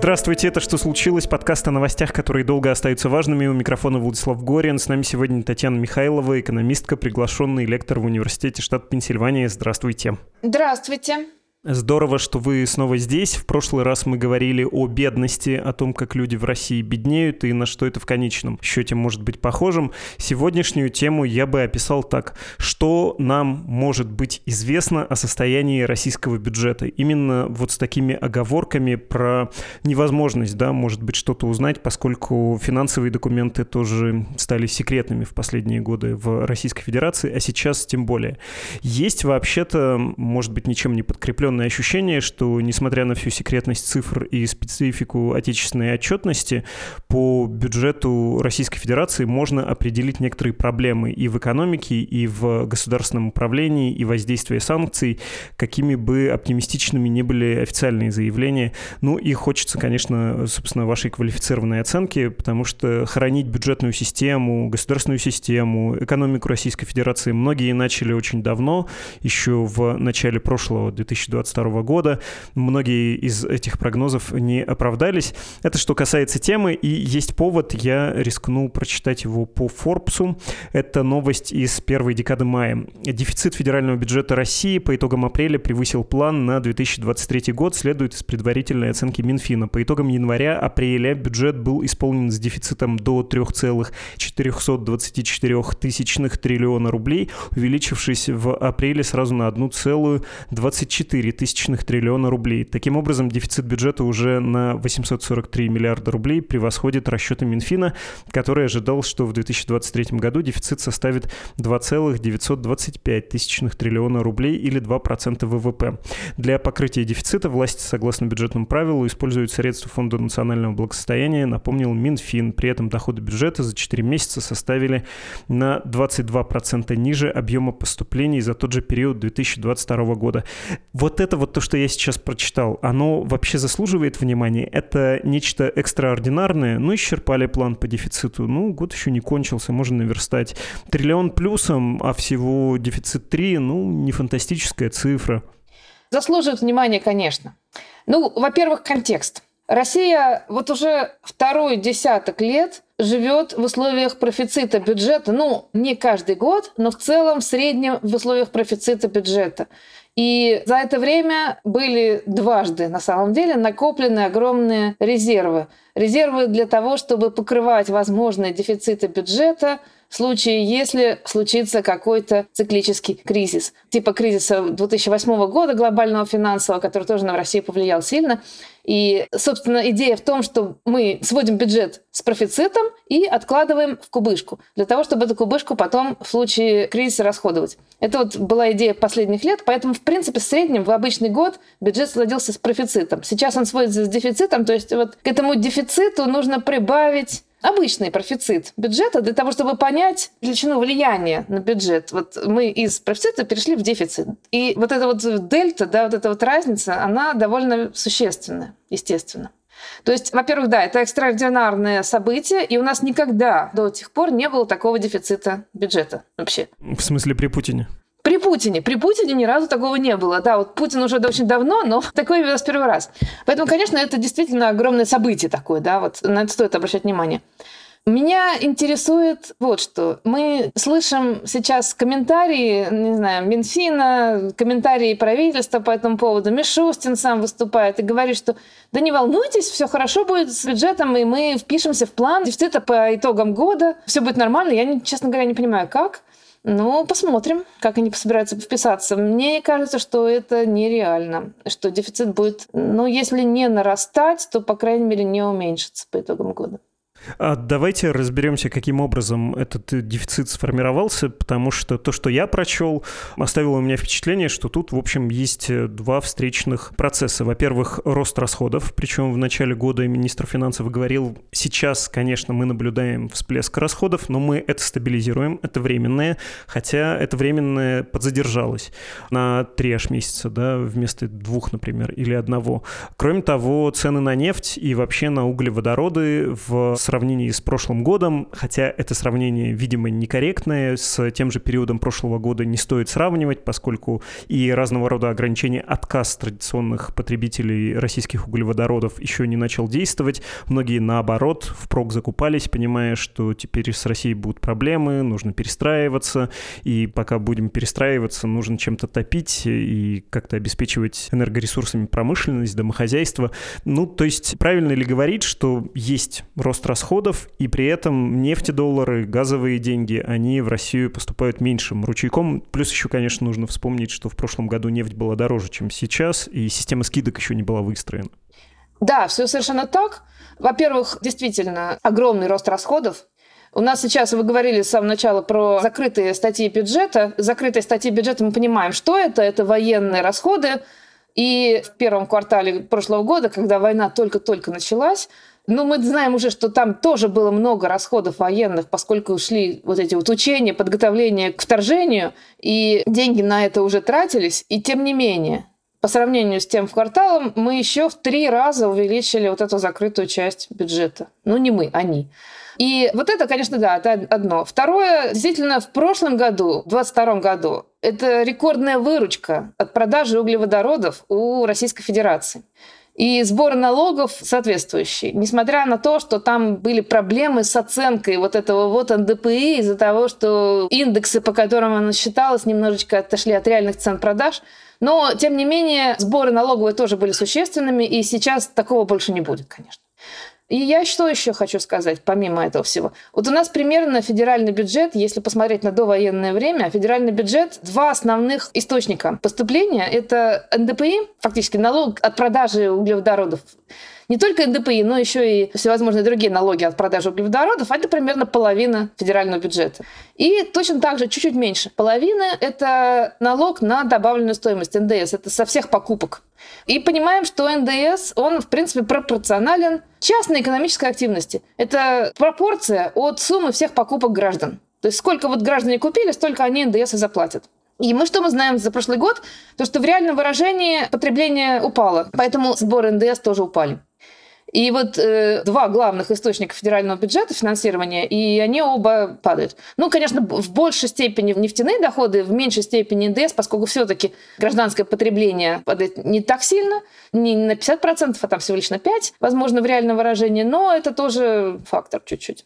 Здравствуйте, это «Что случилось?» Подкаст о новостях, которые долго остаются важными. У микрофона Владислав Горин. С нами сегодня Татьяна Михайлова, экономистка, приглашенный лектор в университете штата Пенсильвания. Здравствуйте. Здравствуйте. Здорово, что вы снова здесь. В прошлый раз мы говорили о бедности, о том, как люди в России беднеют и на что это в конечном счете может быть похожим. Сегодняшнюю тему я бы описал так. Что нам может быть известно о состоянии российского бюджета? Именно вот с такими оговорками про невозможность, да, может быть, что-то узнать, поскольку финансовые документы тоже стали секретными в последние годы в Российской Федерации, а сейчас тем более. Есть вообще-то, может быть, ничем не подкрепленные определенное ощущение, что, несмотря на всю секретность цифр и специфику отечественной отчетности, по бюджету Российской Федерации можно определить некоторые проблемы и в экономике, и в государственном управлении, и воздействие санкций, какими бы оптимистичными ни были официальные заявления. Ну и хочется, конечно, собственно, вашей квалифицированной оценки, потому что хранить бюджетную систему, государственную систему, экономику Российской Федерации многие начали очень давно, еще в начале прошлого 2020 2022 года. Многие из этих прогнозов не оправдались. Это что касается темы, и есть повод, я рискну прочитать его по Форбсу. Это новость из первой декады мая. Дефицит федерального бюджета России по итогам апреля превысил план на 2023 год, следует из предварительной оценки Минфина. По итогам января-апреля бюджет был исполнен с дефицитом до 3,424 тысячных триллиона рублей, увеличившись в апреле сразу на 1,24 тысячных триллиона рублей. Таким образом, дефицит бюджета уже на 843 миллиарда рублей превосходит расчеты Минфина, который ожидал, что в 2023 году дефицит составит 2,925 тысячных триллиона рублей или 2% ВВП. Для покрытия дефицита власти, согласно бюджетному правилу, используют средства Фонда национального благосостояния, напомнил Минфин. При этом доходы бюджета за 4 месяца составили на 22% ниже объема поступлений за тот же период 2022 года. Вот это вот то, что я сейчас прочитал, оно вообще заслуживает внимания? Это нечто экстраординарное? Ну, исчерпали план по дефициту. Ну, год еще не кончился, можно наверстать. Триллион плюсом, а всего дефицит 3, ну, не фантастическая цифра. Заслуживает внимания, конечно. Ну, во-первых, контекст. Россия вот уже второй десяток лет живет в условиях профицита бюджета. Ну, не каждый год, но в целом в среднем в условиях профицита бюджета. И за это время были дважды, на самом деле, накоплены огромные резервы. Резервы для того, чтобы покрывать возможные дефициты бюджета – в случае, если случится какой-то циклический кризис. Типа кризиса 2008 года глобального финансового, который тоже на Россию повлиял сильно. И, собственно, идея в том, что мы сводим бюджет с профицитом и откладываем в кубышку, для того, чтобы эту кубышку потом в случае кризиса расходовать. Это вот была идея последних лет, поэтому, в принципе, в среднем в обычный год бюджет сводился с профицитом. Сейчас он сводится с дефицитом, то есть вот к этому дефициту нужно прибавить обычный профицит бюджета для того, чтобы понять величину влияния на бюджет. Вот мы из профицита перешли в дефицит. И вот эта вот дельта, да, вот эта вот разница, она довольно существенная, естественно. То есть, во-первых, да, это экстраординарное событие, и у нас никогда до сих пор не было такого дефицита бюджета вообще. В смысле при Путине? При Путине. При Путине ни разу такого не было. Да, вот Путин уже очень давно, но такое нас первый раз. Поэтому, конечно, это действительно огромное событие такое, да, вот на это стоит обращать внимание. Меня интересует вот что. Мы слышим сейчас комментарии, не знаю, Минфина, комментарии правительства по этому поводу. Мишустин сам выступает и говорит, что да не волнуйтесь, все хорошо будет с бюджетом, и мы впишемся в план дефицита по итогам года. Все будет нормально. Я, честно говоря, не понимаю, как. Ну, посмотрим, как они собираются вписаться. Мне кажется, что это нереально, что дефицит будет, ну, если не нарастать, то, по крайней мере, не уменьшиться по итогам года. А давайте разберемся, каким образом этот дефицит сформировался, потому что то, что я прочел, оставило у меня впечатление, что тут, в общем, есть два встречных процесса. Во-первых, рост расходов, причем в начале года министр финансов говорил, сейчас, конечно, мы наблюдаем всплеск расходов, но мы это стабилизируем, это временное, хотя это временное подзадержалось на три аж месяца, да, вместо двух, например, или одного. Кроме того, цены на нефть и вообще на углеводороды в сравнении с прошлым годом, хотя это сравнение, видимо, некорректное, с тем же периодом прошлого года не стоит сравнивать, поскольку и разного рода ограничения отказ традиционных потребителей российских углеводородов еще не начал действовать. Многие, наоборот, впрок закупались, понимая, что теперь с Россией будут проблемы, нужно перестраиваться, и пока будем перестраиваться, нужно чем-то топить и как-то обеспечивать энергоресурсами промышленность, домохозяйство. Ну, то есть правильно ли говорить, что есть рост расходов, и при этом нефтедоллары, газовые деньги, они в Россию поступают меньшим ручейком. Плюс еще, конечно, нужно вспомнить, что в прошлом году нефть была дороже, чем сейчас, и система скидок еще не была выстроена. Да, все совершенно так. Во-первых, действительно, огромный рост расходов. У нас сейчас, вы говорили с самого начала про закрытые статьи бюджета. Закрытые статьи бюджета мы понимаем, что это. Это военные расходы. И в первом квартале прошлого года, когда война только-только началась, ну, мы знаем уже, что там тоже было много расходов военных, поскольку шли вот эти вот учения, подготовление к вторжению, и деньги на это уже тратились. И тем не менее, по сравнению с тем кварталом, мы еще в три раза увеличили вот эту закрытую часть бюджета. Ну, не мы, они. И вот это, конечно, да, это одно. Второе, действительно, в прошлом году, в 2022 году, это рекордная выручка от продажи углеводородов у Российской Федерации и сбор налогов соответствующий. Несмотря на то, что там были проблемы с оценкой вот этого вот НДПИ из-за того, что индексы, по которым она считалась, немножечко отошли от реальных цен продаж. Но, тем не менее, сборы налоговые тоже были существенными, и сейчас такого больше не будет, конечно. И я что еще хочу сказать, помимо этого всего? Вот у нас примерно федеральный бюджет, если посмотреть на довоенное время, федеральный бюджет, два основных источника поступления – это НДПИ, фактически налог от продажи углеводородов, не только НДПИ, но еще и всевозможные другие налоги от продажи углеводородов, это примерно половина федерального бюджета. И точно так же, чуть-чуть меньше. Половина – это налог на добавленную стоимость, НДС. Это со всех покупок. И понимаем, что НДС, он, в принципе, пропорционален частной экономической активности. Это пропорция от суммы всех покупок граждан. То есть сколько вот граждане купили, столько они НДС и заплатят. И мы что мы знаем за прошлый год? То, что в реальном выражении потребление упало, поэтому сборы НДС тоже упали. И вот э, два главных источника федерального бюджета финансирования, и они оба падают. Ну, конечно, в большей степени нефтяные доходы, в меньшей степени НДС, поскольку все-таки гражданское потребление падает не так сильно, не на 50%, а там всего лишь на 5%, возможно, в реальном выражении, но это тоже фактор чуть-чуть.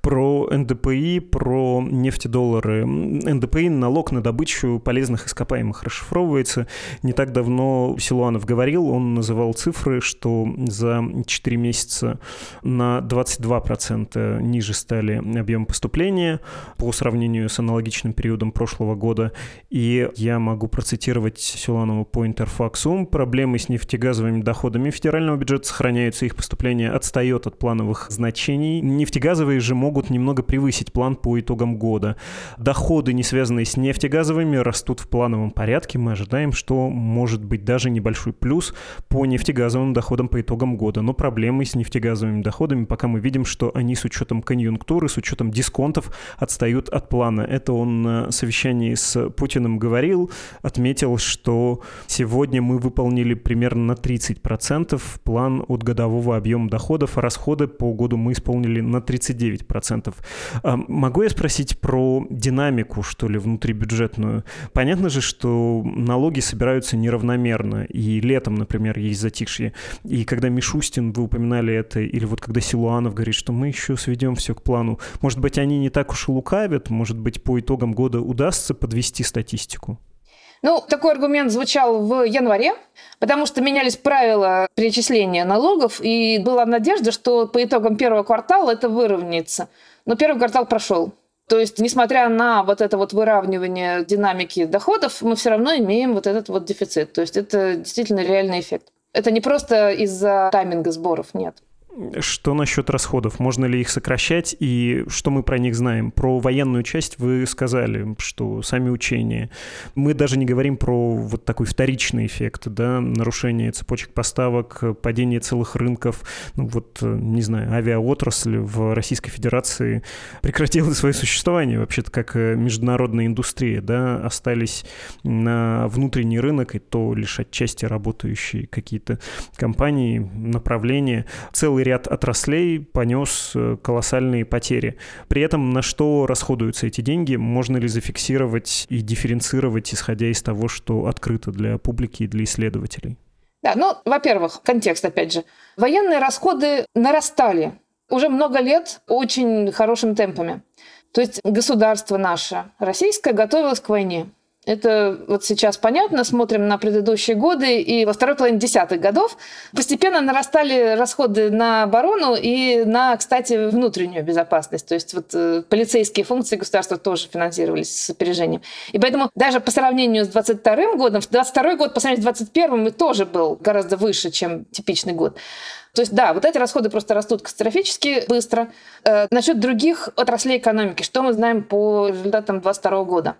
Про НДПИ, про нефтедоллары. НДПИ – налог на добычу полезных ископаемых расшифровывается. Не так давно Силуанов говорил, он называл цифры, что за 4 месяца на 22% ниже стали объем поступления по сравнению с аналогичным периодом прошлого года. И я могу процитировать Силуанова по Интерфаксум. Проблемы с нефтегазовыми доходами федерального бюджета сохраняются, их поступление отстает от плановых значений. Нефтегазовые же же могут немного превысить план по итогам года. Доходы, не связанные с нефтегазовыми, растут в плановом порядке. Мы ожидаем, что может быть даже небольшой плюс по нефтегазовым доходам по итогам года. Но проблемы с нефтегазовыми доходами, пока мы видим, что они с учетом конъюнктуры, с учетом дисконтов отстают от плана. Это он на совещании с Путиным говорил, отметил, что сегодня мы выполнили примерно на 30% план от годового объема доходов, а расходы по году мы исполнили на 39%. 9%. А могу я спросить про динамику, что ли, внутрибюджетную? Понятно же, что налоги собираются неравномерно, и летом, например, есть затишье. И когда Мишустин, вы упоминали это, или вот когда Силуанов говорит, что мы еще сведем все к плану, может быть, они не так уж и лукавят, может быть, по итогам года удастся подвести статистику? Ну, такой аргумент звучал в январе, потому что менялись правила перечисления налогов, и была надежда, что по итогам первого квартала это выровняется. Но первый квартал прошел. То есть, несмотря на вот это вот выравнивание динамики доходов, мы все равно имеем вот этот вот дефицит. То есть это действительно реальный эффект. Это не просто из-за тайминга сборов, нет. Что насчет расходов? Можно ли их сокращать? И что мы про них знаем? Про военную часть вы сказали, что сами учения. Мы даже не говорим про вот такой вторичный эффект, да, нарушение цепочек поставок, падение целых рынков. Ну вот, не знаю, авиаотрасль в Российской Федерации прекратила свое существование вообще-то как международная индустрия, да, остались на внутренний рынок, и то лишь отчасти работающие какие-то компании, направления. Целый целый ряд отраслей понес э, колоссальные потери. При этом на что расходуются эти деньги? Можно ли зафиксировать и дифференцировать, исходя из того, что открыто для публики и для исследователей? Да, ну, во-первых, контекст, опять же. Военные расходы нарастали уже много лет очень хорошими темпами. То есть государство наше, российское, готовилось к войне. Это вот сейчас понятно, смотрим на предыдущие годы, и во второй половине десятых годов постепенно нарастали расходы на оборону и на, кстати, внутреннюю безопасность. То есть вот э, полицейские функции государства тоже финансировались с опережением. И поэтому даже по сравнению с 22 годом, 22 год по сравнению с 21 тоже был гораздо выше, чем типичный год. То есть, да, вот эти расходы просто растут катастрофически быстро. Э, насчет других отраслей экономики, что мы знаем по результатам 2022 года?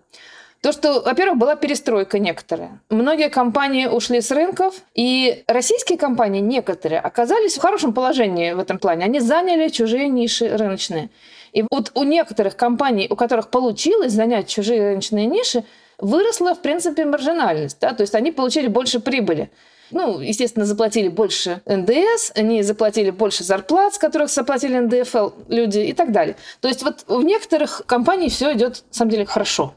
То, что, во-первых, была перестройка некоторая. Многие компании ушли с рынков, и российские компании, некоторые, оказались в хорошем положении в этом плане. Они заняли чужие ниши рыночные. И вот у некоторых компаний, у которых получилось занять чужие рыночные ниши, выросла, в принципе, маржинальность. Да? То есть они получили больше прибыли. Ну, естественно, заплатили больше НДС, они заплатили больше зарплат, с которых заплатили НДФЛ люди и так далее. То есть вот в некоторых компаниях все идет, на самом деле, хорошо.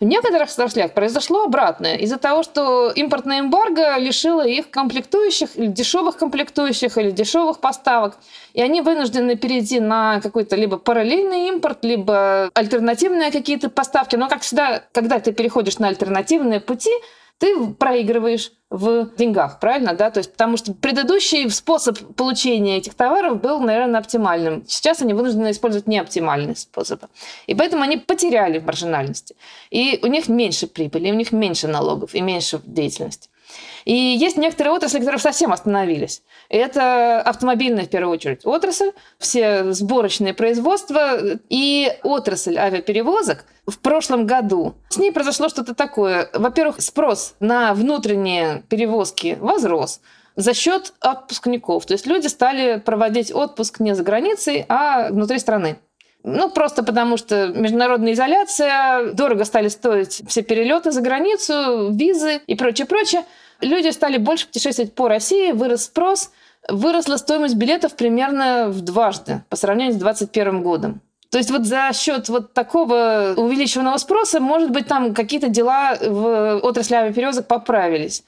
В некоторых отраслях произошло обратное. Из-за того, что импортная эмбарго лишила их комплектующих, или дешевых комплектующих, или дешевых поставок. И они вынуждены перейти на какой-то либо параллельный импорт, либо альтернативные какие-то поставки. Но, как всегда, когда ты переходишь на альтернативные пути, ты проигрываешь в деньгах, правильно, да? То есть, потому что предыдущий способ получения этих товаров был, наверное, оптимальным. Сейчас они вынуждены использовать неоптимальные способы. И поэтому они потеряли в маржинальности. И у них меньше прибыли, у них меньше налогов и меньше деятельности. И есть некоторые отрасли, которые совсем остановились. Это автомобильная, в первую очередь, отрасль, все сборочные производства и отрасль авиаперевозок в прошлом году. С ней произошло что-то такое. Во-первых, спрос на внутренние перевозки возрос за счет отпускников. То есть люди стали проводить отпуск не за границей, а внутри страны. Ну, просто потому что международная изоляция, дорого стали стоить все перелеты за границу, визы и прочее, прочее люди стали больше путешествовать по России, вырос спрос, выросла стоимость билетов примерно в дважды по сравнению с 2021 годом. То есть вот за счет вот такого увеличенного спроса, может быть, там какие-то дела в отрасли авиаперевозок поправились.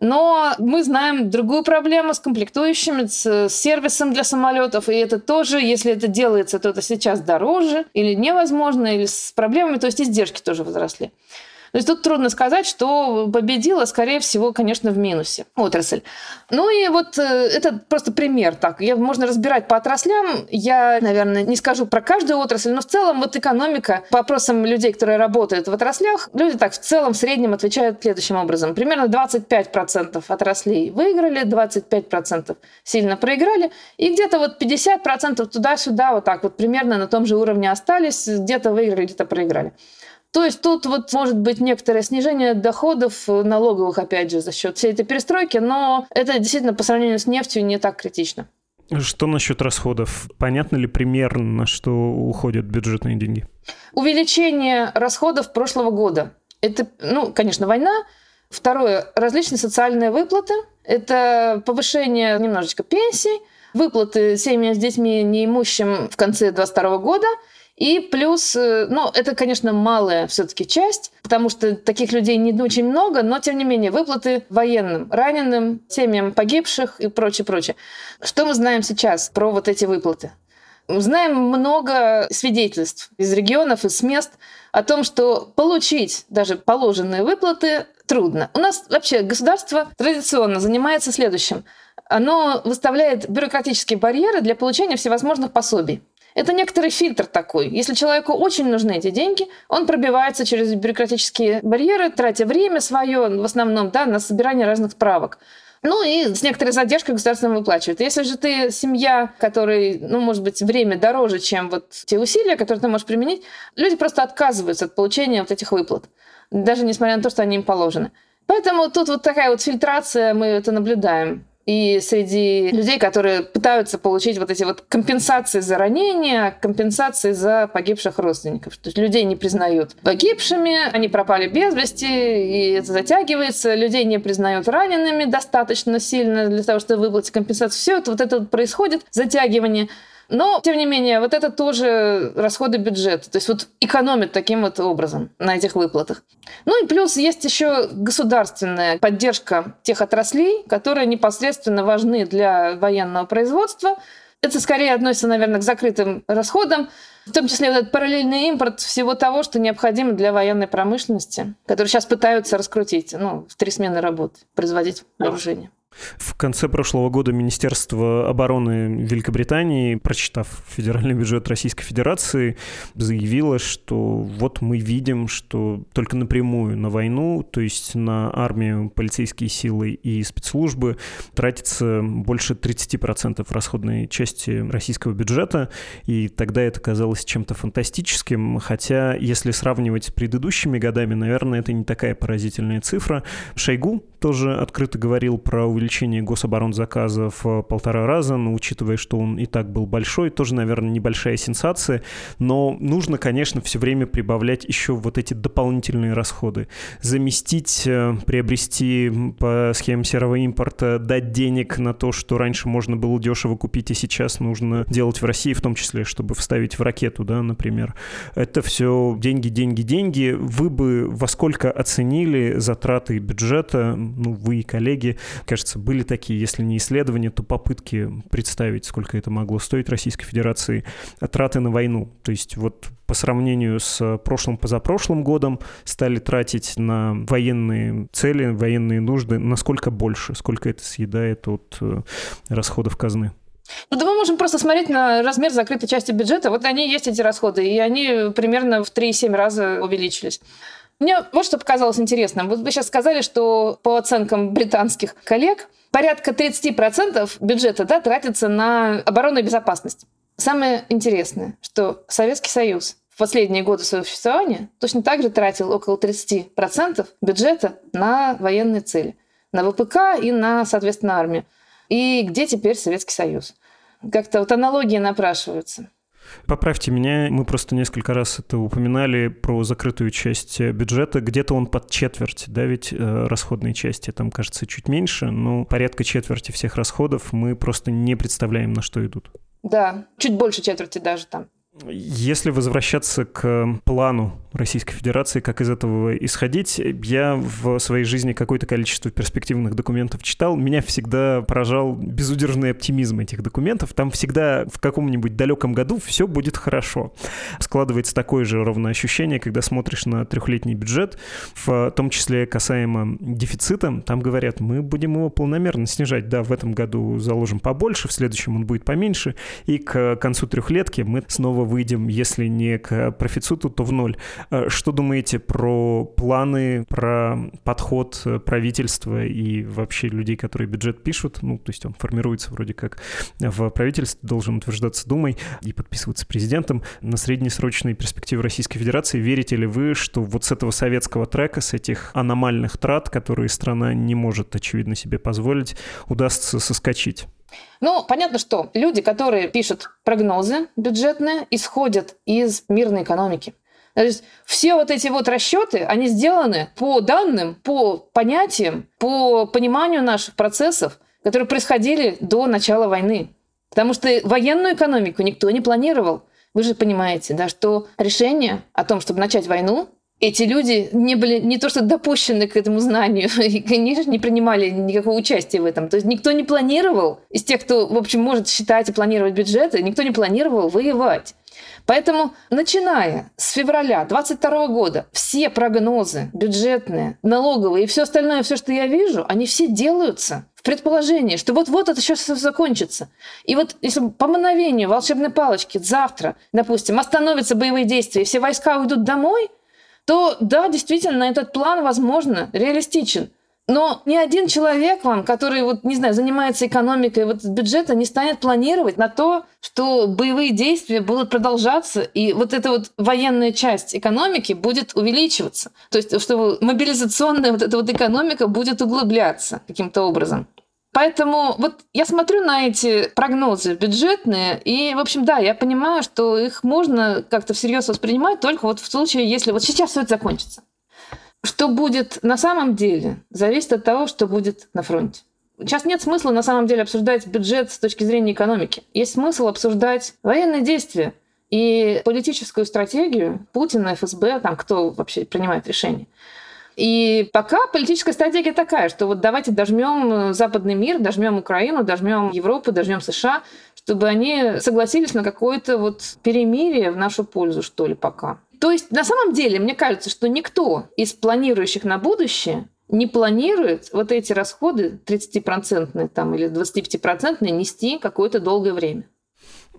Но мы знаем другую проблему с комплектующими, с сервисом для самолетов, и это тоже, если это делается, то это сейчас дороже или невозможно, или с проблемами, то есть издержки тоже возросли. То есть тут трудно сказать, что победила, скорее всего, конечно, в минусе отрасль. Ну и вот э, это просто пример так. Я, можно разбирать по отраслям. Я, наверное, не скажу про каждую отрасль, но в целом вот экономика, по опросам людей, которые работают в отраслях, люди так в целом в среднем отвечают следующим образом. Примерно 25% отраслей выиграли, 25% сильно проиграли, и где-то вот 50% туда-сюда вот так вот примерно на том же уровне остались, где-то выиграли, где-то проиграли. То есть тут вот может быть некоторое снижение доходов налоговых, опять же, за счет всей этой перестройки, но это действительно по сравнению с нефтью не так критично. Что насчет расходов? Понятно ли примерно, на что уходят бюджетные деньги? Увеличение расходов прошлого года. Это, ну, конечно, война. Второе, различные социальные выплаты. Это повышение немножечко пенсий, выплаты семьям с детьми неимущим в конце 2022 года – и плюс, э, ну, это, конечно, малая все-таки часть, потому что таких людей не очень много, но, тем не менее, выплаты военным, раненым, семьям погибших и прочее, прочее. Что мы знаем сейчас про вот эти выплаты? Знаем много свидетельств из регионов, из мест о том, что получить даже положенные выплаты трудно. У нас вообще государство традиционно занимается следующим. Оно выставляет бюрократические барьеры для получения всевозможных пособий. Это некоторый фильтр такой. Если человеку очень нужны эти деньги, он пробивается через бюрократические барьеры, тратя время свое, в основном, да, на собирание разных справок. Ну и с некоторой задержкой государство выплачивает. Если же ты семья, которой, ну, может быть, время дороже, чем вот те усилия, которые ты можешь применить, люди просто отказываются от получения вот этих выплат, даже несмотря на то, что они им положены. Поэтому тут вот такая вот фильтрация, мы это наблюдаем. И среди людей, которые пытаются получить вот эти вот компенсации за ранения, компенсации за погибших родственников. То есть людей не признают погибшими, они пропали без вести, и это затягивается, людей не признают ранеными достаточно сильно для того, чтобы выплатить компенсацию. Все это вот это вот происходит, затягивание. Но, тем не менее, вот это тоже расходы бюджета. То есть вот экономят таким вот образом на этих выплатах. Ну и плюс есть еще государственная поддержка тех отраслей, которые непосредственно важны для военного производства. Это скорее относится, наверное, к закрытым расходам, в том числе вот этот параллельный импорт всего того, что необходимо для военной промышленности, которую сейчас пытаются раскрутить, ну, в три смены работы, производить вооружение. В конце прошлого года Министерство обороны Великобритании, прочитав федеральный бюджет Российской Федерации, заявило, что вот мы видим, что только напрямую на войну, то есть на армию, полицейские силы и спецслужбы тратится больше 30% расходной части российского бюджета, и тогда это казалось чем-то фантастическим, хотя если сравнивать с предыдущими годами, наверное, это не такая поразительная цифра. Шойгу тоже открыто говорил про увеличение гособоронзаказа в полтора раза, но учитывая, что он и так был большой, тоже, наверное, небольшая сенсация, но нужно, конечно, все время прибавлять еще вот эти дополнительные расходы. Заместить, э, приобрести по схеме серого импорта, дать денег на то, что раньше можно было дешево купить, и сейчас нужно делать в России, в том числе, чтобы вставить в ракету, да, например. Это все деньги, деньги, деньги. Вы бы во сколько оценили затраты бюджета, ну, вы и коллеги, кажется, были такие, если не исследования, то попытки представить, сколько это могло стоить Российской Федерации, траты на войну. То есть вот по сравнению с прошлым позапрошлым годом стали тратить на военные цели, военные нужды, насколько больше, сколько это съедает от э, расходов казны? Ну, да мы можем просто смотреть на размер закрытой части бюджета. Вот они есть, эти расходы, и они примерно в 3-7 раза увеличились. Мне вот что показалось интересным. Вот вы сейчас сказали, что по оценкам британских коллег порядка 30% бюджета да, тратится на оборону и безопасность. Самое интересное, что Советский Союз в последние годы своего существования точно так же тратил около 30% бюджета на военные цели. На ВПК и на, соответственно, армию. И где теперь Советский Союз? Как-то вот аналогии напрашиваются. Поправьте меня, мы просто несколько раз это упоминали про закрытую часть бюджета. Где-то он под четверть, да, ведь э, расходные части там, кажется, чуть меньше, но порядка четверти всех расходов мы просто не представляем, на что идут. Да, чуть больше четверти даже там. Если возвращаться к плану Российской Федерации, как из этого исходить, я в своей жизни какое-то количество перспективных документов читал. Меня всегда поражал безудержный оптимизм этих документов. Там всегда в каком-нибудь далеком году все будет хорошо. Складывается такое же ровное ощущение, когда смотришь на трехлетний бюджет, в том числе касаемо дефицита. Там говорят, мы будем его полномерно снижать. Да, в этом году заложим побольше, в следующем он будет поменьше, и к концу трехлетки мы снова снова выйдем, если не к профициту, то в ноль. Э, что думаете про планы, про подход э, правительства и вообще людей, которые бюджет пишут? Ну, то есть он формируется вроде как в правительстве, должен утверждаться Думой и подписываться президентом на среднесрочные перспективы Российской Федерации. Верите ли вы, что вот с этого советского трека, с этих аномальных трат, которые страна не может, очевидно, себе позволить, удастся соскочить? Ну, понятно, что люди, которые пишут прогнозы бюджетные, исходят из мирной экономики. То есть все вот эти вот расчеты, они сделаны по данным, по понятиям, по пониманию наших процессов, которые происходили до начала войны. Потому что военную экономику никто не планировал. Вы же понимаете, да, что решение о том, чтобы начать войну, эти люди не были не то что допущены к этому знанию, и, конечно, не принимали никакого участия в этом. То есть никто не планировал, из тех, кто, в общем, может считать и планировать бюджеты, никто не планировал воевать. Поэтому, начиная с февраля 2022 года, все прогнозы бюджетные, налоговые и все остальное, все, что я вижу, они все делаются в предположении, что вот-вот это сейчас все закончится. И вот если по мановению волшебной палочки завтра, допустим, остановятся боевые действия, и все войска уйдут домой – то да, действительно, этот план, возможно, реалистичен. Но ни один человек вам, который, вот, не знаю, занимается экономикой вот, бюджета, не станет планировать на то, что боевые действия будут продолжаться, и вот эта вот военная часть экономики будет увеличиваться. То есть, что мобилизационная вот эта вот экономика будет углубляться каким-то образом. Поэтому вот я смотрю на эти прогнозы бюджетные, и, в общем, да, я понимаю, что их можно как-то всерьез воспринимать только вот в случае, если вот сейчас все это закончится. Что будет на самом деле, зависит от того, что будет на фронте. Сейчас нет смысла на самом деле обсуждать бюджет с точки зрения экономики. Есть смысл обсуждать военные действия и политическую стратегию Путина, ФСБ, там кто вообще принимает решения. И пока политическая стратегия такая, что вот давайте дожмем западный мир, дожмем Украину, дожмем Европу, дожмем США, чтобы они согласились на какое-то вот перемирие в нашу пользу, что ли, пока. То есть, на самом деле, мне кажется, что никто из планирующих на будущее не планирует вот эти расходы 30-процентные там, или 25-процентные нести какое-то долгое время.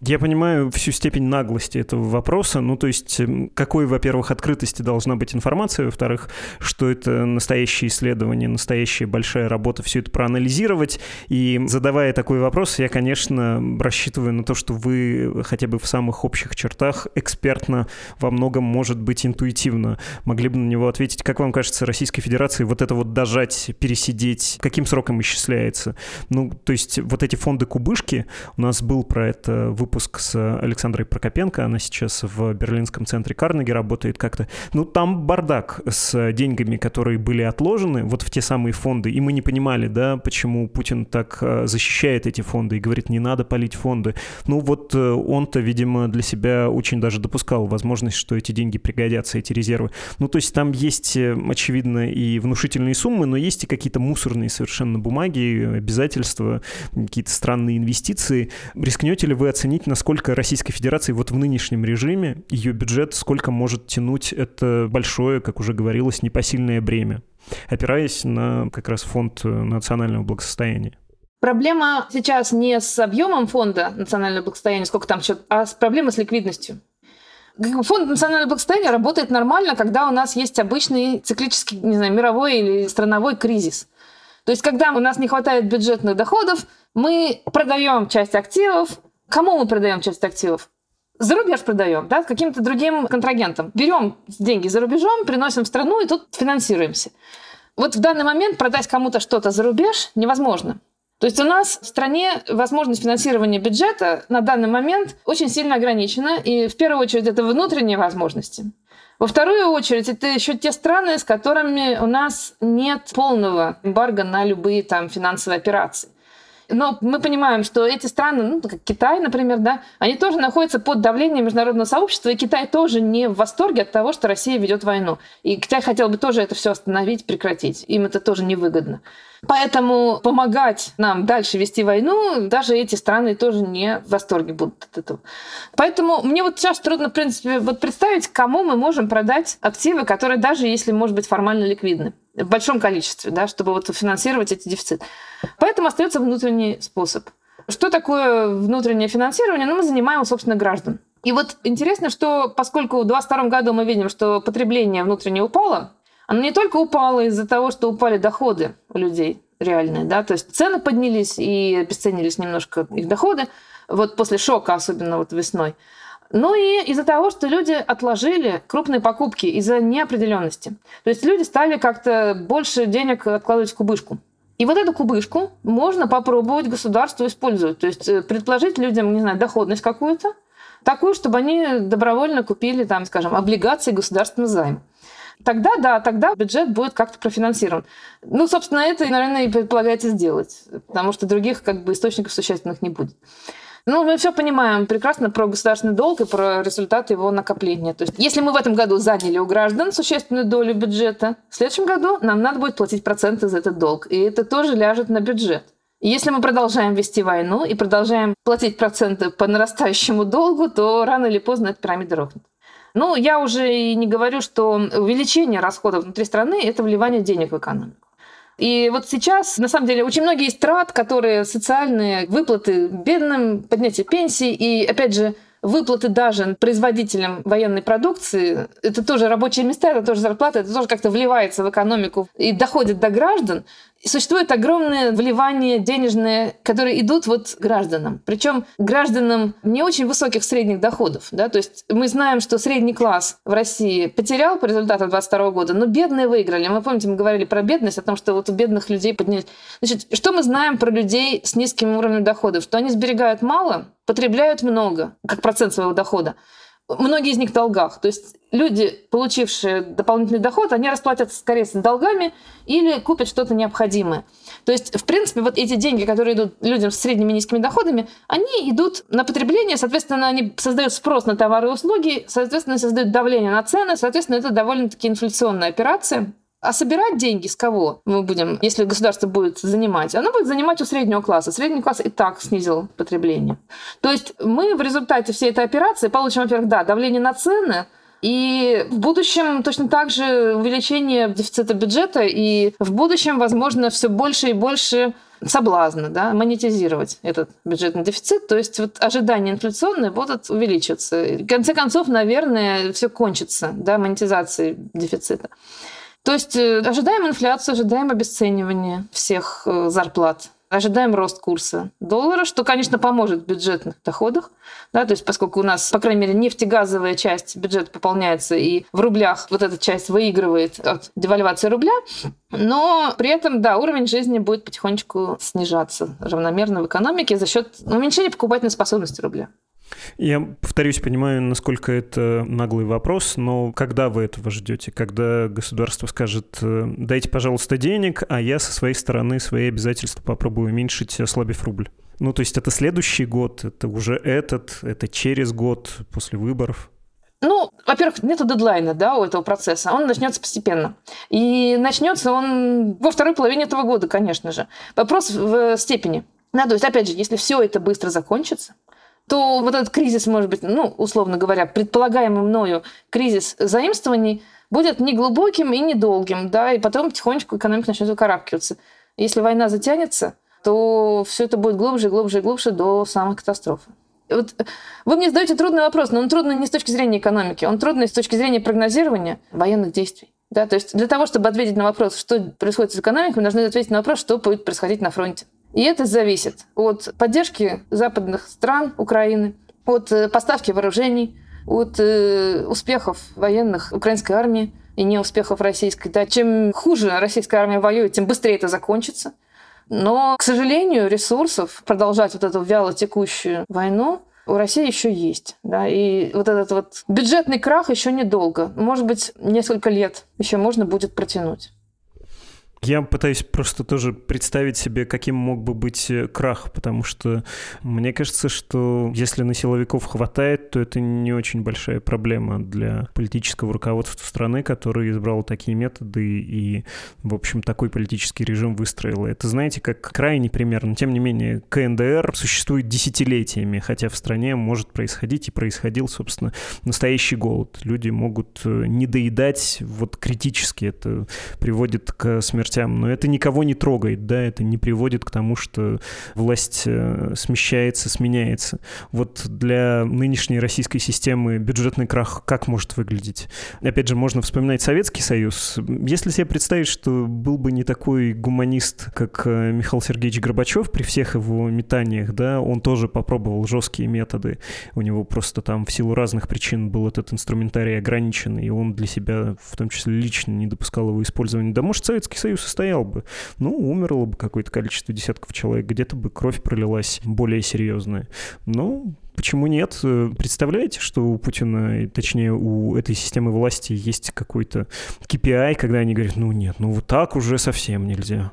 Я понимаю всю степень наглости этого вопроса. Ну, то есть, эм, какой, во-первых, открытости должна быть информация, во-вторых, что это настоящее исследование, настоящая большая работа все это проанализировать. И задавая такой вопрос, я, конечно, рассчитываю на то, что вы хотя бы в самых общих чертах экспертно во многом, может быть, интуитивно могли бы на него ответить. Как вам кажется, Российской Федерации вот это вот дожать, пересидеть, каким сроком исчисляется? Ну, то есть, вот эти фонды кубышки, у нас был про это выпуск выпуск с Александрой Прокопенко. Она сейчас в берлинском центре Карнеги работает как-то. Ну, там бардак с деньгами, которые были отложены вот в те самые фонды. И мы не понимали, да, почему Путин так э, защищает эти фонды и говорит, не надо полить фонды. Ну, вот э, он-то, видимо, для себя очень даже допускал возможность, что эти деньги пригодятся, эти резервы. Ну, то есть там есть, э, очевидно, и внушительные суммы, но есть и какие-то мусорные совершенно бумаги, обязательства, какие-то странные инвестиции. Рискнете ли вы оценить оценить, насколько Российской Федерации вот в нынешнем режиме ее бюджет, сколько может тянуть это большое, как уже говорилось, непосильное бремя, опираясь на как раз фонд национального благосостояния. Проблема сейчас не с объемом фонда национального благосостояния, сколько там счет, а с проблемой с ликвидностью. Фонд национального благосостояния работает нормально, когда у нас есть обычный циклический, не знаю, мировой или страновой кризис. То есть, когда у нас не хватает бюджетных доходов, мы продаем часть активов, Кому мы продаем часть активов? За рубеж продаем, да, каким-то другим контрагентам. Берем деньги за рубежом, приносим в страну и тут финансируемся. Вот в данный момент продать кому-то что-то за рубеж невозможно. То есть у нас в стране возможность финансирования бюджета на данный момент очень сильно ограничена, и в первую очередь это внутренние возможности. Во вторую очередь, это еще те страны, с которыми у нас нет полного эмбарго на любые там финансовые операции. Но мы понимаем, что эти страны, ну, как Китай, например, да, они тоже находятся под давлением международного сообщества, и Китай тоже не в восторге от того, что Россия ведет войну. И Китай хотел бы тоже это все остановить, прекратить. Им это тоже невыгодно. Поэтому помогать нам дальше вести войну, даже эти страны тоже не в восторге будут от этого. Поэтому мне вот сейчас трудно, в принципе, вот представить, кому мы можем продать активы, которые даже если, может быть, формально ликвидны в большом количестве, да, чтобы вот финансировать эти дефициты. Поэтому остается внутренний способ. Что такое внутреннее финансирование? Ну, мы занимаем, собственно, граждан. И вот интересно, что поскольку в 2022 году мы видим, что потребление внутреннее упало, оно не только упало из-за того, что упали доходы у людей реальные, да, то есть цены поднялись и обесценились немножко их доходы, вот после шока, особенно вот весной, ну и из-за того, что люди отложили крупные покупки из-за неопределенности. То есть люди стали как-то больше денег откладывать в кубышку. И вот эту кубышку можно попробовать государству использовать. То есть э, предложить людям, не знаю, доходность какую-то, такую, чтобы они добровольно купили, там, скажем, облигации государственного займа. Тогда, да, тогда бюджет будет как-то профинансирован. Ну, собственно, это, наверное, и предполагается сделать, потому что других как бы источников существенных не будет. Ну, мы все понимаем прекрасно про государственный долг и про результаты его накопления. То есть, если мы в этом году заняли у граждан существенную долю бюджета, в следующем году нам надо будет платить проценты за этот долг. И это тоже ляжет на бюджет. Если мы продолжаем вести войну и продолжаем платить проценты по нарастающему долгу, то рано или поздно эта пирамида рухнет. Ну, я уже и не говорю, что увеличение расходов внутри страны – это вливание денег в экономику. И вот сейчас, на самом деле, очень многие из трат, которые социальные, выплаты бедным, поднятие пенсий и, опять же, выплаты даже производителям военной продукции, это тоже рабочие места, это тоже зарплата, это тоже как-то вливается в экономику и доходит до граждан. Существует огромное вливание денежное, которые идут вот гражданам. Причем гражданам не очень высоких средних доходов. Да? То есть мы знаем, что средний класс в России потерял по результатам 22 года, но бедные выиграли. Мы помните, мы говорили про бедность, о том, что вот у бедных людей поднялись. Значит, что мы знаем про людей с низким уровнем доходов? Что они сберегают мало, потребляют много, как процент своего дохода многие из них в долгах. То есть люди, получившие дополнительный доход, они расплатятся скорее с долгами или купят что-то необходимое. То есть, в принципе, вот эти деньги, которые идут людям с средними и низкими доходами, они идут на потребление, соответственно, они создают спрос на товары и услуги, соответственно, создают давление на цены, соответственно, это довольно-таки инфляционная операция. А собирать деньги с кого мы будем, если государство будет занимать? Оно будет занимать у среднего класса. Средний класс и так снизил потребление. То есть мы в результате всей этой операции получим, во-первых, да, давление на цены, и в будущем точно так же увеличение дефицита бюджета, и в будущем, возможно, все больше и больше соблазна да, монетизировать этот бюджетный дефицит. То есть вот ожидания инфляционные будут увеличиваться. И в конце концов, наверное, все кончится да, монетизацией дефицита. То есть э, ожидаем инфляцию, ожидаем обесценивания всех э, зарплат. Ожидаем рост курса доллара, что, конечно, поможет в бюджетных доходах. Да, то есть поскольку у нас, по крайней мере, нефтегазовая часть бюджета пополняется, и в рублях вот эта часть выигрывает от девальвации рубля, но при этом, да, уровень жизни будет потихонечку снижаться равномерно в экономике за счет уменьшения покупательной способности рубля. Я, повторюсь, понимаю, насколько это наглый вопрос, но когда вы этого ждете? Когда государство скажет, э, дайте, пожалуйста, денег, а я со своей стороны свои обязательства попробую уменьшить, ослабив рубль? Ну, то есть это следующий год, это уже этот, это через год после выборов? Ну, во-первых, нет дедлайна да, у этого процесса. Он начнется постепенно. И начнется он во второй половине этого года, конечно же. Вопрос в степени. Да, то есть, опять же, если все это быстро закончится, то вот этот кризис, может быть, ну, условно говоря, предполагаемый мною кризис заимствований будет не глубоким и недолгим, да, и потом потихонечку экономика начнет выкарабкиваться. Если война затянется, то все это будет глубже, глубже и глубже до самой катастрофы. Вот вы мне задаете трудный вопрос, но он трудный не с точки зрения экономики, он трудный с точки зрения прогнозирования военных действий. Да, то есть для того, чтобы ответить на вопрос, что происходит с экономикой, мы должны ответить на вопрос, что будет происходить на фронте. И это зависит от поддержки западных стран Украины, от э, поставки вооружений, от э, успехов военных украинской армии и не успехов российской. Да, чем хуже российская армия воюет, тем быстрее это закончится. Но, к сожалению, ресурсов продолжать вот эту вяло текущую войну у России еще есть. Да, и вот этот вот бюджетный крах еще недолго. Может быть, несколько лет еще можно будет протянуть. Я пытаюсь просто тоже представить себе, каким мог бы быть э, крах, потому что мне кажется, что если на силовиков хватает, то это не очень большая проблема для политического руководства страны, который избрал такие методы и, в общем, такой политический режим выстроил. Это, знаете, как крайний пример, но тем не менее КНДР существует десятилетиями, хотя в стране может происходить и происходил, собственно, настоящий голод. Люди могут э, не доедать вот критически, это приводит к смерти властям, но это никого не трогает, да, это не приводит к тому, что власть э, смещается, сменяется. Вот для нынешней российской системы бюджетный крах как может выглядеть? Опять же, можно вспоминать Советский Союз. Если себе представить, что был бы не такой гуманист, как э, Михаил Сергеевич Горбачев при всех его метаниях, да, он тоже попробовал жесткие методы. У него просто там в силу разных причин был этот инструментарий ограничен, и он для себя, в том числе лично, не допускал его использования. Да может, Советский Союз состоял бы. Ну, умерло бы какое-то количество десятков человек, где-то бы кровь пролилась более серьезная. Ну, Почему нет? Представляете, что у Путина, точнее, у этой системы власти есть какой-то KPI, когда они говорят, ну нет, ну вот так уже совсем нельзя.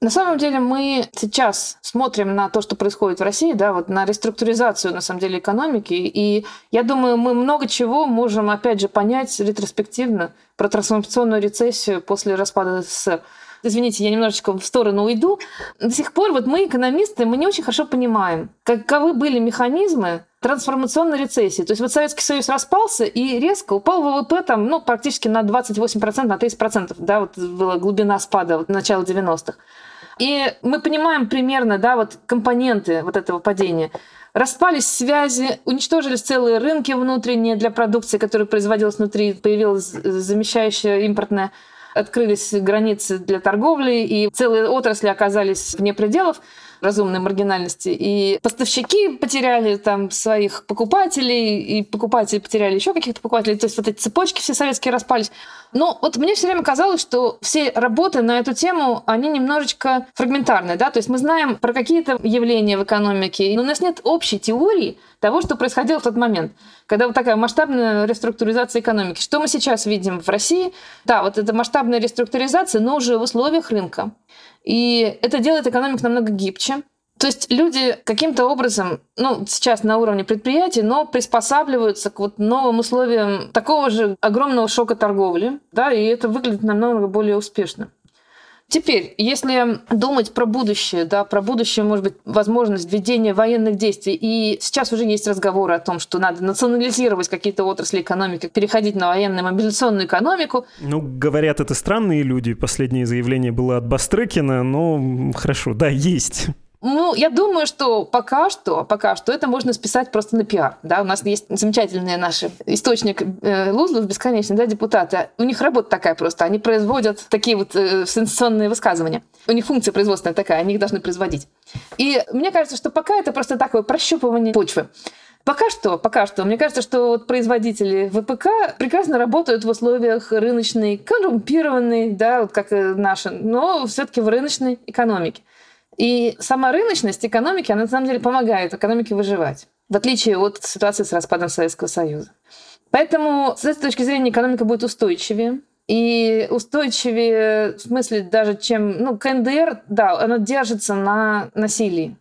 На самом деле мы сейчас смотрим на то, что происходит в России, да, вот на реструктуризацию, на самом деле, экономики. И я думаю, мы много чего можем, опять же, понять ретроспективно про трансформационную рецессию после распада СССР. Извините, я немножечко в сторону уйду. До сих пор вот мы, экономисты, мы не очень хорошо понимаем, каковы были механизмы трансформационной рецессии. То есть вот Советский Союз распался и резко упал ВВП там, ну, практически на 28%, на 30%. Да, вот была глубина спада вот, начала 90-х. И мы понимаем примерно, да, вот компоненты вот этого падения. Распались связи, уничтожились целые рынки внутренние для продукции, которая производилась внутри, появилась замещающая импортная. открылись границы для торговли, и целые отрасли оказались вне пределов разумной маргинальности. И поставщики потеряли там своих покупателей, и покупатели потеряли еще каких-то покупателей. То есть вот эти цепочки все советские распались. Но вот мне все время казалось, что все работы на эту тему, они немножечко фрагментарные, да, то есть мы знаем про какие-то явления в экономике, но у нас нет общей теории того, что происходило в тот момент, когда вот такая масштабная реструктуризация экономики. Что мы сейчас видим в России? Да, вот это масштабная реструктуризация, но уже в условиях рынка. И это делает экономику намного гибче. То есть люди каким-то образом, ну, сейчас на уровне предприятий, но приспосабливаются к вот новым условиям такого же огромного шока торговли, да, и это выглядит намного более успешно. Теперь, если думать про будущее, да, про будущее, может быть, возможность введения военных действий, и сейчас уже есть разговоры о том, что надо национализировать какие-то отрасли экономики, переходить на военную мобилизационную экономику. Ну, говорят, это странные люди. Последнее заявление было от Бастрыкина, но хорошо, да, есть. Ну, я думаю, что пока что, пока что это можно списать просто на пиар. Да? У нас есть замечательный наш источник э, Лузлов бесконечный, да, депутаты. У них работа такая просто. Они производят такие вот э, сенсационные высказывания. У них функция производственная такая, они их должны производить. И мне кажется, что пока это просто такое прощупывание почвы. Пока что, пока что. Мне кажется, что вот производители ВПК прекрасно работают в условиях рыночной, коррумпированной, да, вот как наши, но все-таки в рыночной экономике. И сама рыночность экономики, она на самом деле помогает экономике выживать, в отличие от ситуации с распадом Советского Союза. Поэтому с этой точки зрения экономика будет устойчивее. И устойчивее в смысле даже чем... Ну, КНДР, да, она держится на насилии.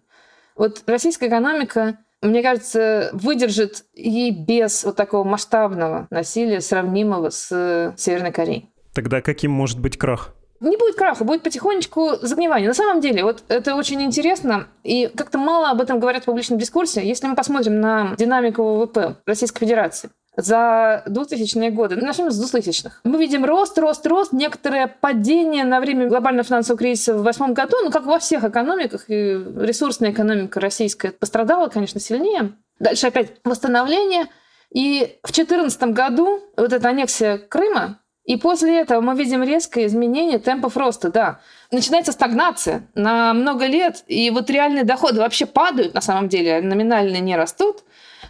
Вот российская экономика, мне кажется, выдержит и без вот такого масштабного насилия, сравнимого с Северной Кореей. Тогда каким может быть крах? Не будет краха, будет потихонечку загнивание. На самом деле, вот это очень интересно, и как-то мало об этом говорят в публичном дискурсе. Если мы посмотрим на динамику ВВП Российской Федерации, за 2000-е годы, ну, начнем с 2000-х. Мы видим рост, рост, рост, некоторое падение на время глобального финансового кризиса в 2008 году, ну, как во всех экономиках, и ресурсная экономика российская пострадала, конечно, сильнее. Дальше опять восстановление. И в 2014 году вот эта аннексия Крыма, и после этого мы видим резкое изменение темпов роста, да. Начинается стагнация на много лет, и вот реальные доходы вообще падают на самом деле, номинальные не растут.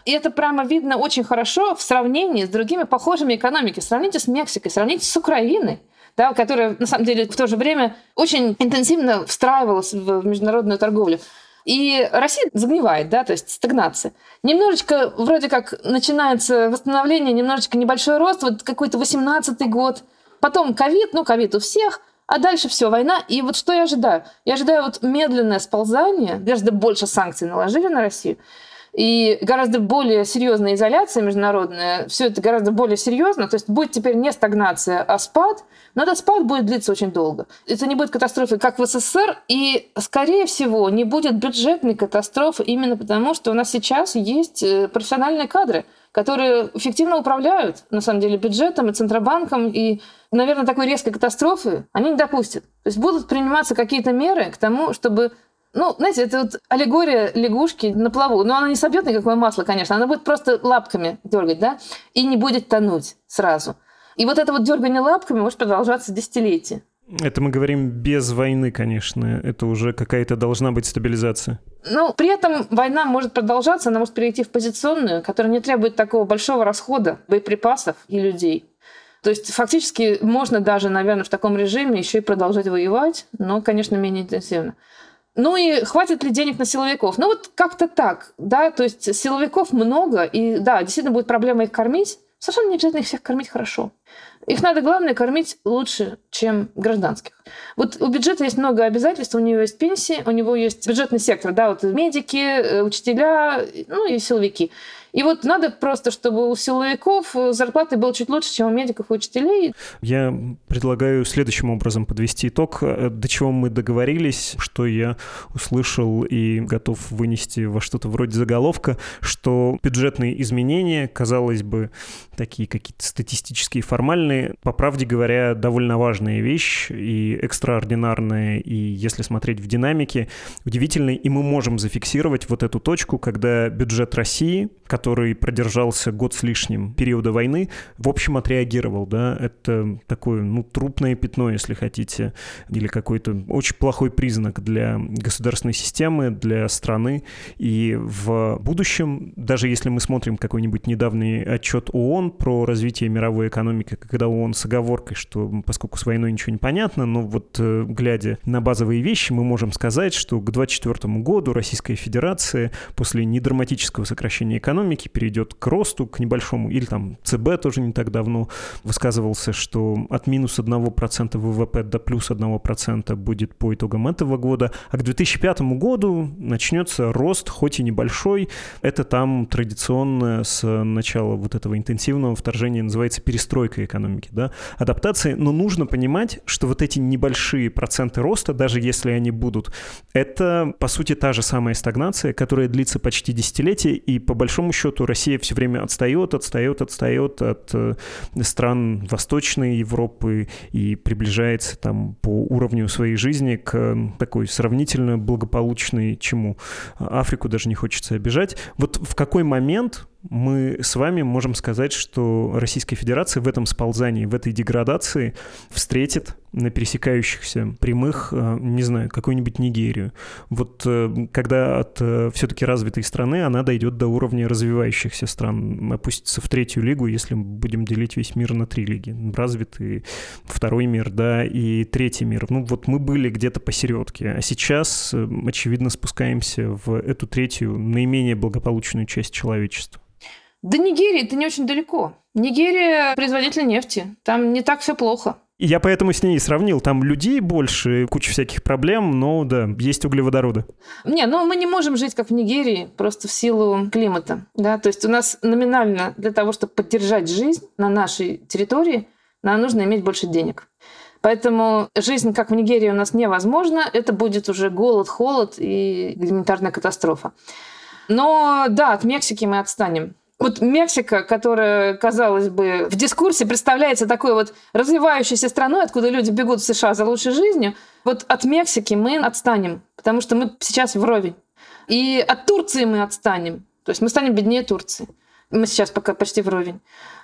И это прямо видно очень хорошо в сравнении с другими похожими экономиками. Сравните с Мексикой, сравните с Украиной да, которая на самом деле в то же время очень интенсивно встраивалась в международную торговлю. И Россия загнивает, да, то есть стагнация. Немножечко вроде как начинается восстановление, немножечко небольшой рост, вот какой-то 18-й год. Потом ковид, ну ковид у всех, а дальше все, война. И вот что я ожидаю? Я ожидаю вот медленное сползание, гораздо больше санкций наложили на Россию, и гораздо более серьезная изоляция международная, все это гораздо более серьезно, то есть будет теперь не стагнация, а спад, но этот спад будет длиться очень долго. Это не будет катастрофы, как в СССР, и, скорее всего, не будет бюджетной катастрофы именно потому, что у нас сейчас есть э, профессиональные кадры, которые эффективно управляют, на самом деле, бюджетом и Центробанком, и, наверное, такой резкой катастрофы они не допустят. То есть будут приниматься какие-то меры к тому, чтобы ну, знаете, это вот аллегория лягушки на плаву. Но она не собьет никакое масло, конечно. Она будет просто лапками дергать, да, и не будет тонуть сразу. И вот это вот дергание лапками может продолжаться десятилетия. Это мы говорим без войны, конечно. Это уже какая-то должна быть стабилизация. Ну, при этом война может продолжаться, она может перейти в позиционную, которая не требует такого большого расхода боеприпасов и людей. То есть фактически можно даже, наверное, в таком режиме еще и продолжать воевать, но, конечно, менее интенсивно. Ну и хватит ли денег на силовиков? Ну вот как-то так, да, то есть силовиков много, и да, действительно будет проблема их кормить. Совершенно не обязательно их всех кормить хорошо. Их надо, главное, кормить лучше, чем гражданских. Вот у бюджета есть много обязательств, у него есть пенсии, у него есть бюджетный сектор, да, вот медики, э, учителя, ну и силовики. И вот надо просто, чтобы у силовиков зарплаты было чуть лучше, чем у медиков и учителей. Я предлагаю следующим образом подвести итог, э, до чего мы договорились, что я услышал и готов вынести во что-то вроде заголовка, что бюджетные изменения, казалось бы, такие какие-то статистические, формальные, по правде говоря, довольно важная вещь и экстраординарная, и если смотреть в динамике, удивительная, и мы можем зафиксировать вот эту точку, когда бюджет России, который который продержался год с лишним периода войны, в общем, отреагировал, да, это такое, ну, трупное пятно, если хотите, или какой-то очень плохой признак для государственной системы, для страны, и в будущем, даже если мы смотрим какой-нибудь недавний отчет ООН про развитие мировой экономики, когда ООН с оговоркой, что поскольку с войной ничего не понятно, но вот э, глядя на базовые вещи, мы можем сказать, что к 2024 году Российская Федерация после недраматического сокращения экономики перейдет к росту, к небольшому, или там ЦБ тоже не так давно высказывался, что от минус 1% ВВП до плюс 1% будет по итогам этого года, а к 2005 году начнется рост, хоть и небольшой. Это там традиционно с начала вот этого интенсивного вторжения называется перестройка экономики, да, адаптации, но нужно понимать, что вот эти небольшие проценты роста, даже если они будут, это, по сути, та же самая стагнация, которая длится почти десятилетие, и по большому счету Россия все время отстает, отстает, отстает от э, стран Восточной Европы и приближается там по уровню своей жизни к такой сравнительно благополучной чему. Африку даже не хочется обижать. Вот в какой момент мы с вами можем сказать, что Российская Федерация в этом сползании, в этой деградации встретит на пересекающихся прямых, э, не знаю, какую-нибудь Нигерию. Вот э, когда от э, все-таки развитой страны она дойдет до уровня развивающихся стран, опустится в третью лигу, если мы будем делить весь мир на три лиги. Развитый, второй мир, да, и третий мир. Ну вот мы были где-то посередке, а сейчас, очевидно, спускаемся в эту третью, наименее благополучную часть человечества. До Нигерии это не очень далеко. Нигерия производитель нефти. Там не так все плохо. Я поэтому с ней сравнил. Там людей больше, куча всяких проблем, но да, есть углеводороды. Не, ну мы не можем жить как в Нигерии, просто в силу климата. Да? То есть у нас номинально для того, чтобы поддержать жизнь на нашей территории, нам нужно иметь больше денег. Поэтому жизнь, как в Нигерии, у нас невозможна. Это будет уже голод, холод и гуманитарная катастрофа. Но да, от Мексики мы отстанем. Вот Мексика, которая, казалось бы, в дискурсе представляется такой вот развивающейся страной, откуда люди бегут в США за лучшей жизнью, вот от Мексики мы отстанем, потому что мы сейчас вровень. И от Турции мы отстанем. То есть мы станем беднее Турции. Мы сейчас пока почти вровень.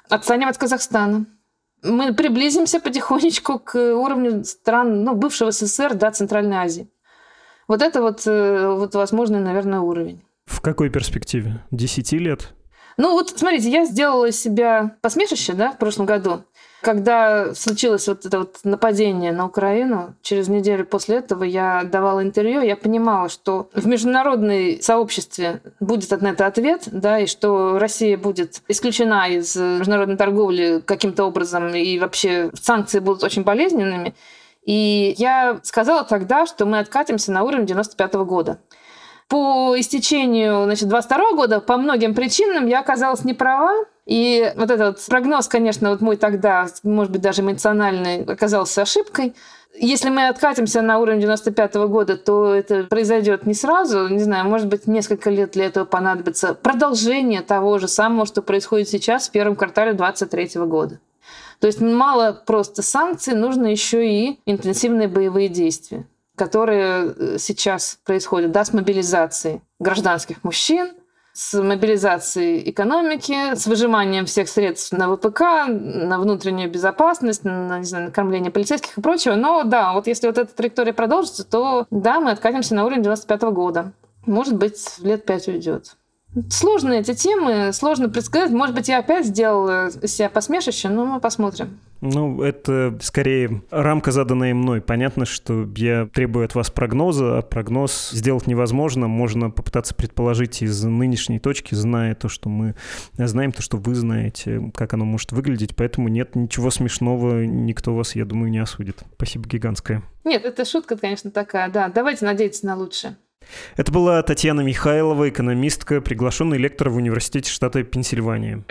Отстанем от Казахстана. Мы приблизимся потихонечку к уровню стран ну, бывшего СССР, да, Центральной Азии. Вот это вот, э, вот возможный, наверное, уровень. В какой перспективе? Десяти лет? Ну вот, смотрите, я сделала из себя посмешище, да, в прошлом году. Когда случилось вот это вот нападение на Украину, через неделю после этого я давала интервью, я понимала, что в международной сообществе будет на это ответ, да, и что Россия будет исключена из международной торговли каким-то образом, и вообще санкции будут очень болезненными. И я сказала тогда, что мы откатимся на уровень 95 года по истечению значит, 22 года по многим причинам я оказалась не права. И вот этот прогноз, конечно, вот мой тогда, может быть, даже эмоциональный, оказался ошибкой. Если мы откатимся на уровень 95 -го года, то это произойдет не сразу, не знаю, может быть, несколько лет для этого понадобится. Продолжение того же самого, что происходит сейчас в первом квартале 23 года. То есть мало просто санкций, нужно еще и интенсивные боевые действия которые э, сейчас происходят, да, с мобилизацией гражданских мужчин, с мобилизацией экономики, с выжиманием всех средств на ВПК, на внутреннюю безопасность, на, не знаю, на кормление полицейских и прочего. Но да, вот если вот эта траектория продолжится, то да, мы откатимся на уровень 95 -го года. Может быть, лет пять уйдет. Сложные эти темы, сложно предсказать. Может быть, я опять сделала себя посмешище, но мы посмотрим. Ну, это скорее рамка, заданная мной. Понятно, что я требую от вас прогноза, а прогноз сделать невозможно. Можно попытаться предположить из нынешней точки, зная то, что мы знаем, то, что вы знаете, как оно может выглядеть. Поэтому нет ничего смешного, никто вас, я думаю, не осудит. Спасибо гигантское. Нет, это шутка, конечно, такая, да. Давайте надеяться на лучшее. Это была Татьяна Михайлова, экономистка, приглашенный лектор в Университете штата Пенсильвания.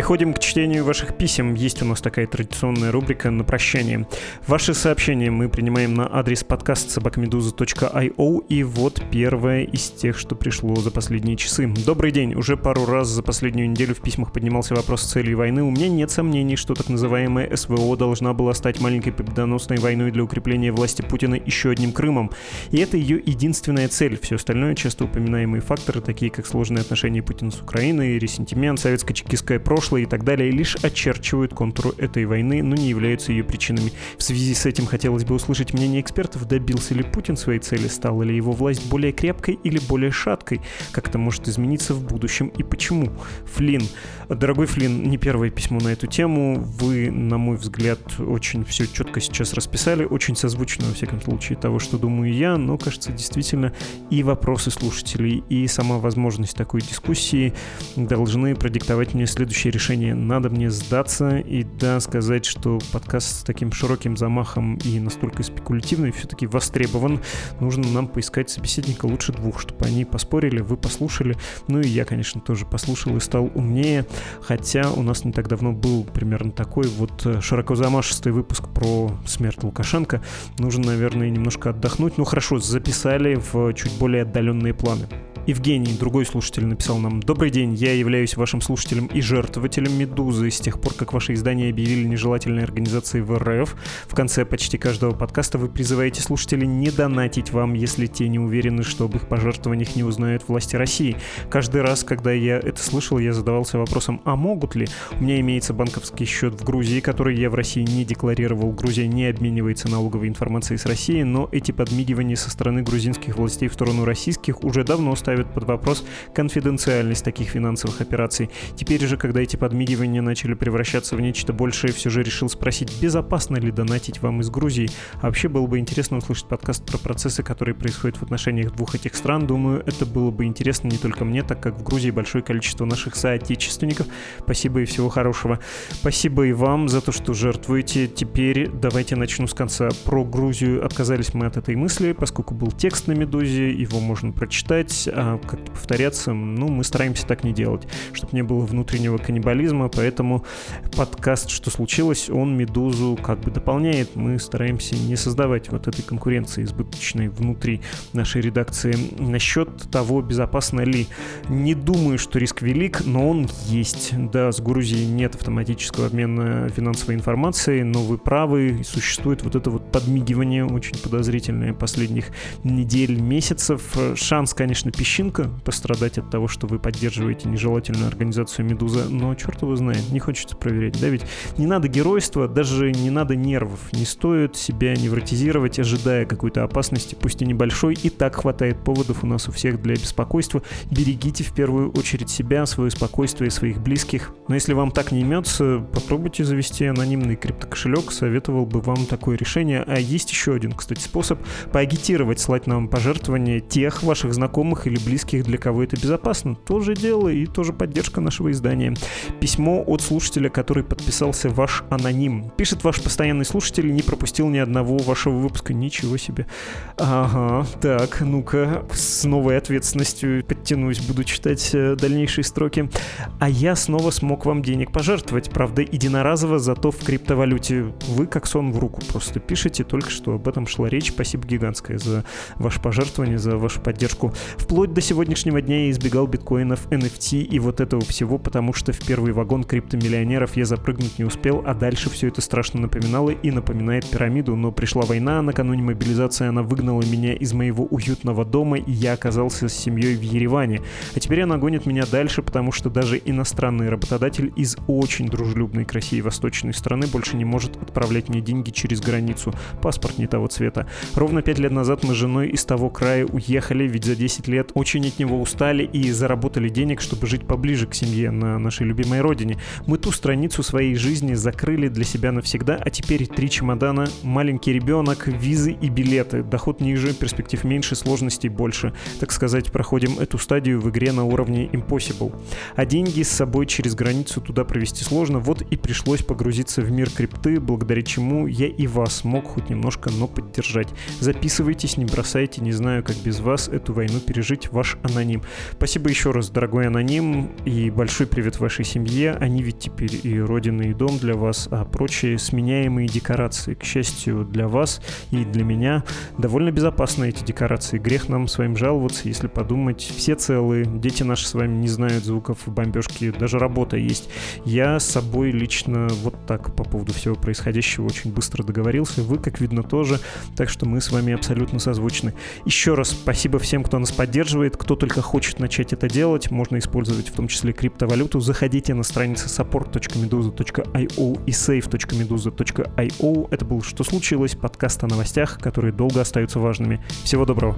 Переходим к чтению ваших писем. Есть у нас такая традиционная рубрика на прощание. Ваши сообщения мы принимаем на адрес подкаст собакамедуза.io и вот первое из тех, что пришло за последние часы. Добрый день. Уже пару раз за последнюю неделю в письмах поднимался вопрос цели войны. У меня нет сомнений, что так называемая СВО должна была стать маленькой победоносной войной для укрепления власти Путина еще одним Крымом. И это ее единственная цель. Все остальное часто упоминаемые факторы, такие как сложные отношения Путина с Украиной, ресентимент, советско-чекистское прошлое и так далее, лишь очерчивают контуру этой войны, но не являются ее причинами. В связи с этим хотелось бы услышать мнение экспертов, добился ли Путин своей цели, стала ли его власть более крепкой или более шаткой, как это может измениться в будущем и почему. Флин. Дорогой Флин, не первое письмо на эту тему. Вы, на мой взгляд, очень все четко сейчас расписали, очень созвучно, во всяком случае, того, что думаю я, но, кажется, действительно и вопросы слушателей, и сама возможность такой дискуссии должны продиктовать мне следующее следующее решение. Надо мне сдаться и да, сказать, что подкаст с таким широким замахом и настолько спекулятивный все-таки востребован. Нужно нам поискать собеседника лучше двух, чтобы они поспорили, вы послушали. Ну и я, конечно, тоже послушал и стал умнее. Хотя у нас не так давно был примерно такой вот э, широко замашистый выпуск про смерть Лукашенко. Нужно, наверное, немножко отдохнуть. Ну хорошо, записали в чуть более отдаленные планы. Евгений, другой слушатель, написал нам «Добрый день, я являюсь вашим слушателем и жертвователем «Медузы». С тех пор, как ваши издания объявили нежелательной организацией в РФ, в конце почти каждого подкаста вы призываете слушателей не донатить вам, если те не уверены, что об их пожертвованиях не узнают власти России. Каждый раз, когда я это слышал, я задавался вопросом, а могут ли? У меня имеется банковский счет в Грузии, который я в России не декларировал. Грузия не обменивается налоговой информацией с Россией, но эти подмигивания со стороны грузинских властей в сторону российских уже давно стали ставят под вопрос конфиденциальность таких финансовых операций. Теперь же, когда эти подмигивания начали превращаться в нечто большее, все же решил спросить, безопасно ли донатить вам из Грузии. А вообще было бы интересно услышать подкаст про процессы, которые происходят в отношениях двух этих стран. Думаю, это было бы интересно не только мне, так как в Грузии большое количество наших соотечественников. Спасибо и всего хорошего. Спасибо и вам за то, что жертвуете. Теперь давайте начну с конца. Про Грузию отказались мы от этой мысли, поскольку был текст на Медузе, его можно прочитать. А как-то повторяться, ну, мы стараемся так не делать, чтобы не было внутреннего каннибализма, поэтому подкаст «Что случилось?» он «Медузу» как бы дополняет. Мы стараемся не создавать вот этой конкуренции избыточной внутри нашей редакции. Насчет того, безопасно ли, не думаю, что риск велик, но он есть. Да, с Грузией нет автоматического обмена финансовой информацией, но вы правы, существует вот это вот подмигивание очень подозрительное последних недель, месяцев. Шанс, конечно, пищевой песчинка пострадать от того, что вы поддерживаете нежелательную организацию «Медуза», но черт его знает, не хочется проверять, да, ведь не надо геройства, даже не надо нервов, не стоит себя невротизировать, ожидая какой-то опасности, пусть и небольшой, и так хватает поводов у нас у всех для беспокойства. Берегите в первую очередь себя, свое спокойствие и своих близких. Но если вам так не имется, попробуйте завести анонимный криптокошелек, советовал бы вам такое решение. А есть еще один, кстати, способ поагитировать, слать нам пожертвования тех ваших знакомых или близких, для кого это безопасно. Тоже дело и тоже поддержка нашего издания. Письмо от слушателя, который подписался ваш аноним. Пишет ваш постоянный слушатель, не пропустил ни одного вашего выпуска. Ничего себе. Ага, так, ну-ка, с новой ответственностью подтянусь, буду читать э, дальнейшие строки. А я снова смог вам денег пожертвовать, правда, единоразово, зато в криптовалюте. Вы как сон в руку просто пишете, только что об этом шла речь. Спасибо гигантское за ваше пожертвование, за вашу поддержку. Вплоть Вплоть до сегодняшнего дня я избегал биткоинов, NFT и вот этого всего, потому что в первый вагон криптомиллионеров я запрыгнуть не успел, а дальше все это страшно напоминало и напоминает пирамиду. Но пришла война, накануне мобилизации она выгнала меня из моего уютного дома, и я оказался с семьей в Ереване. А теперь она гонит меня дальше, потому что даже иностранный работодатель из очень дружелюбной к России восточной страны больше не может отправлять мне деньги через границу. Паспорт не того цвета. Ровно пять лет назад мы с женой из того края уехали, ведь за 10 лет очень от него устали и заработали денег, чтобы жить поближе к семье на нашей любимой родине. Мы ту страницу своей жизни закрыли для себя навсегда, а теперь три чемодана, маленький ребенок, визы и билеты. Доход ниже, перспектив меньше, сложностей больше. Так сказать, проходим эту стадию в игре на уровне Impossible. А деньги с собой через границу туда провести сложно, вот и пришлось погрузиться в мир крипты, благодаря чему я и вас мог хоть немножко, но поддержать. Записывайтесь, не бросайте, не знаю, как без вас эту войну пережить, ваш аноним. Спасибо еще раз, дорогой аноним, и большой привет вашей семье. Они ведь теперь и родина, и дом для вас, а прочие сменяемые декорации, к счастью, для вас и для меня, довольно безопасны эти декорации. Грех нам своим жаловаться, если подумать. Все целые, дети наши с вами не знают звуков бомбежки, даже работа есть. Я с собой лично вот так по поводу всего происходящего очень быстро договорился. Вы, как видно, тоже. Так что мы с вами абсолютно созвучны. Еще раз спасибо всем, кто нас поддерживает. Кто только хочет начать это делать, можно использовать в том числе криптовалюту. Заходите на страницы support.meduza.io и save.meduza.io. Это был «Что случилось?» подкаст о новостях, которые долго остаются важными. Всего доброго.